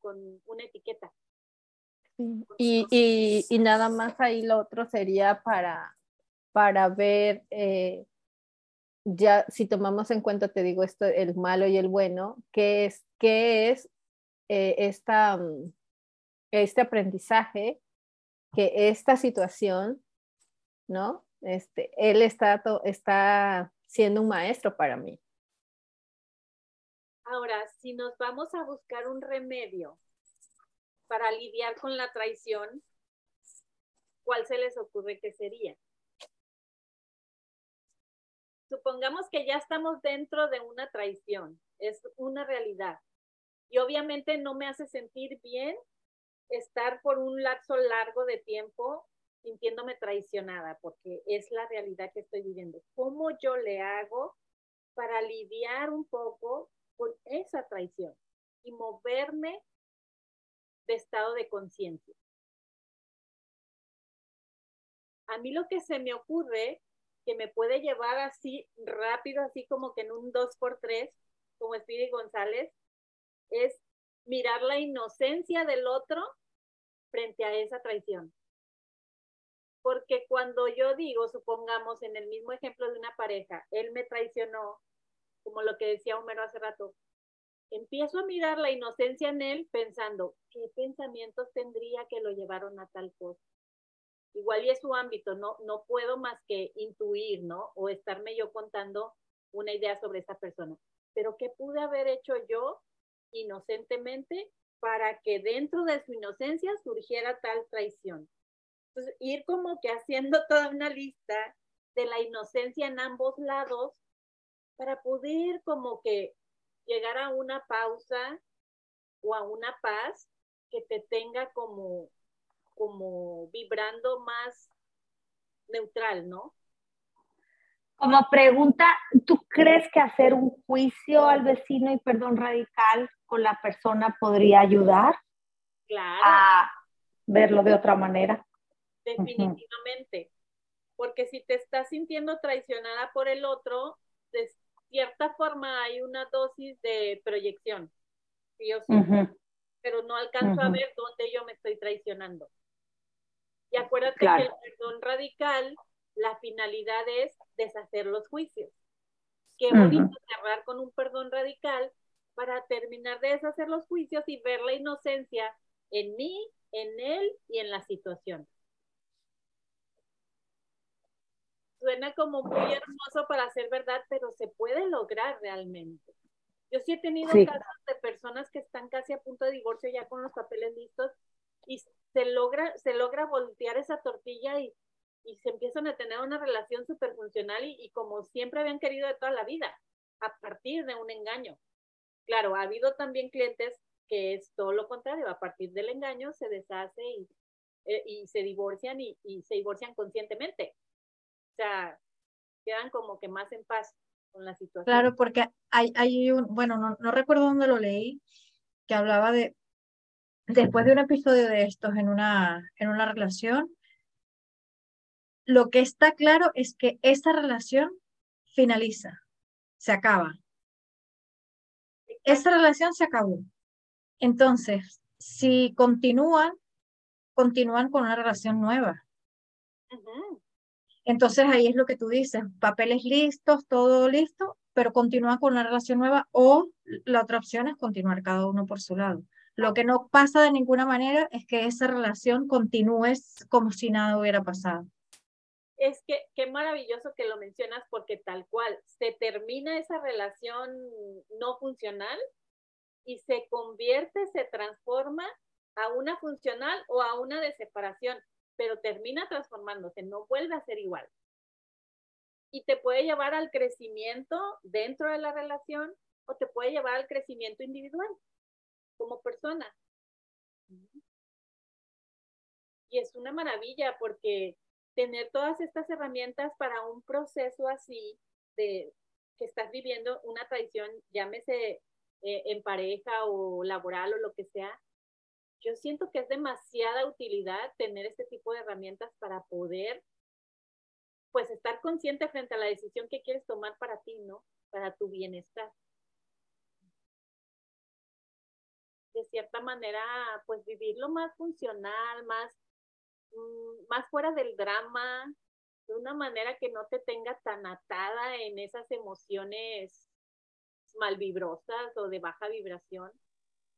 con una etiqueta. Y, y, y, nada más ahí lo otro sería para, para ver, eh, ya si tomamos en cuenta, te digo esto, el malo y el bueno, qué es, qué es eh, esta, este aprendizaje, que esta situación, ¿no? Este, él está, está siendo un maestro para mí. Ahora, si nos vamos a buscar un remedio para lidiar con la traición, ¿cuál se les ocurre que sería? Supongamos que ya estamos dentro de una traición, es una realidad. Y obviamente no me hace sentir bien estar por un lapso largo de tiempo sintiéndome traicionada, porque es la realidad que estoy viviendo. ¿Cómo yo le hago para lidiar un poco con esa traición y moverme de estado de conciencia? A mí lo que se me ocurre que me puede llevar así rápido, así como que en un 2x3, como Speedy González, es mirar la inocencia del otro frente a esa traición. Porque cuando yo digo, supongamos en el mismo ejemplo de una pareja, él me traicionó, como lo que decía Homero hace rato, empiezo a mirar la inocencia en él pensando, ¿qué pensamientos tendría que lo llevaron a tal cosa? Igual y es su ámbito, no, no puedo más que intuir, ¿no? O estarme yo contando una idea sobre esta persona. Pero ¿qué pude haber hecho yo inocentemente para que dentro de su inocencia surgiera tal traición. Entonces, ir como que haciendo toda una lista de la inocencia en ambos lados para poder como que llegar a una pausa o a una paz que te tenga como, como vibrando más neutral, ¿no? Como pregunta, ¿tú crees que hacer un juicio al vecino y perdón radical con la persona podría ayudar claro. a verlo de otra manera? Definitivamente. Porque si te estás sintiendo traicionada por el otro, de cierta forma hay una dosis de proyección. Sí o sí. Pero no alcanzo a ver dónde yo me estoy traicionando. Y acuérdate que el perdón radical la finalidad es deshacer los juicios. Qué bonito cerrar con un perdón radical para terminar de deshacer los juicios y ver la inocencia en mí, en él y en la situación. Suena como muy hermoso para ser verdad, pero se puede lograr realmente. Yo sí he tenido casos de personas que están casi a punto de divorcio ya con los papeles listos y se logra, se logra voltear esa tortilla y y se empiezan a tener una relación súper funcional y, como siempre habían querido de toda la vida, a partir de un engaño. Claro, ha habido también clientes que es todo lo contrario, a partir del engaño se deshace y, eh, y se divorcian y, y, se divorcian conscientemente. O sea, quedan como que más en paz. con la situación. Claro, porque hay, hay un, bueno, no, no recuerdo dónde lo leí, que hablaba de, después de un episodio de estos en una, en una relación, lo que está claro es que esa relación finaliza, se acaba. Esa relación se acabó. Entonces, si continúan, continúan con una relación nueva. Entonces ahí es lo que tú dices, papeles listos, todo listo, pero continúan con una relación nueva o la otra opción es continuar cada uno por su lado. Lo que no pasa de ninguna manera es que esa relación continúe como si nada hubiera pasado es que qué maravilloso que lo mencionas porque tal cual se termina esa relación no funcional y se convierte, se transforma a una funcional o a una de separación, pero termina transformándose, no vuelve a ser igual. Y te puede llevar al crecimiento dentro de la relación o te puede llevar al crecimiento individual como persona. Y es una maravilla porque tener todas estas herramientas para un proceso así de que estás viviendo una tradición, llámese eh, en pareja o laboral o lo que sea, yo siento que es demasiada utilidad tener este tipo de herramientas para poder pues estar consciente frente a la decisión que quieres tomar para ti, ¿no? Para tu bienestar. De cierta manera, pues vivirlo más funcional, más Mm, más fuera del drama, de una manera que no te tenga tan atada en esas emociones malvibrosas o de baja vibración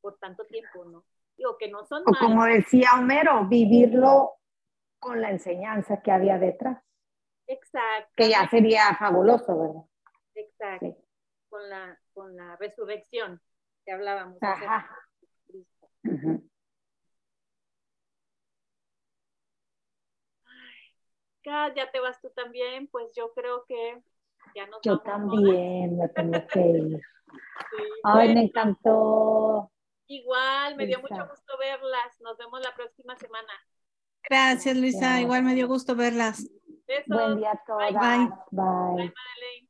por tanto tiempo, ¿no? Digo que no son o como decía Homero, vivirlo con la enseñanza que había detrás. Exacto. Que ya sería fabuloso, ¿verdad? Exacto. Con, la, con la resurrección que hablábamos. Ajá. ya te vas tú también, pues yo creo que ya nos Yo también, me tengo que ir. Ay, me encantó. Igual, me dio mucho gusto verlas. Nos vemos la próxima semana. Gracias, Luisa. Igual me dio gusto verlas. Besos. Buen día a todas. Bye. Bye. Bye, Bye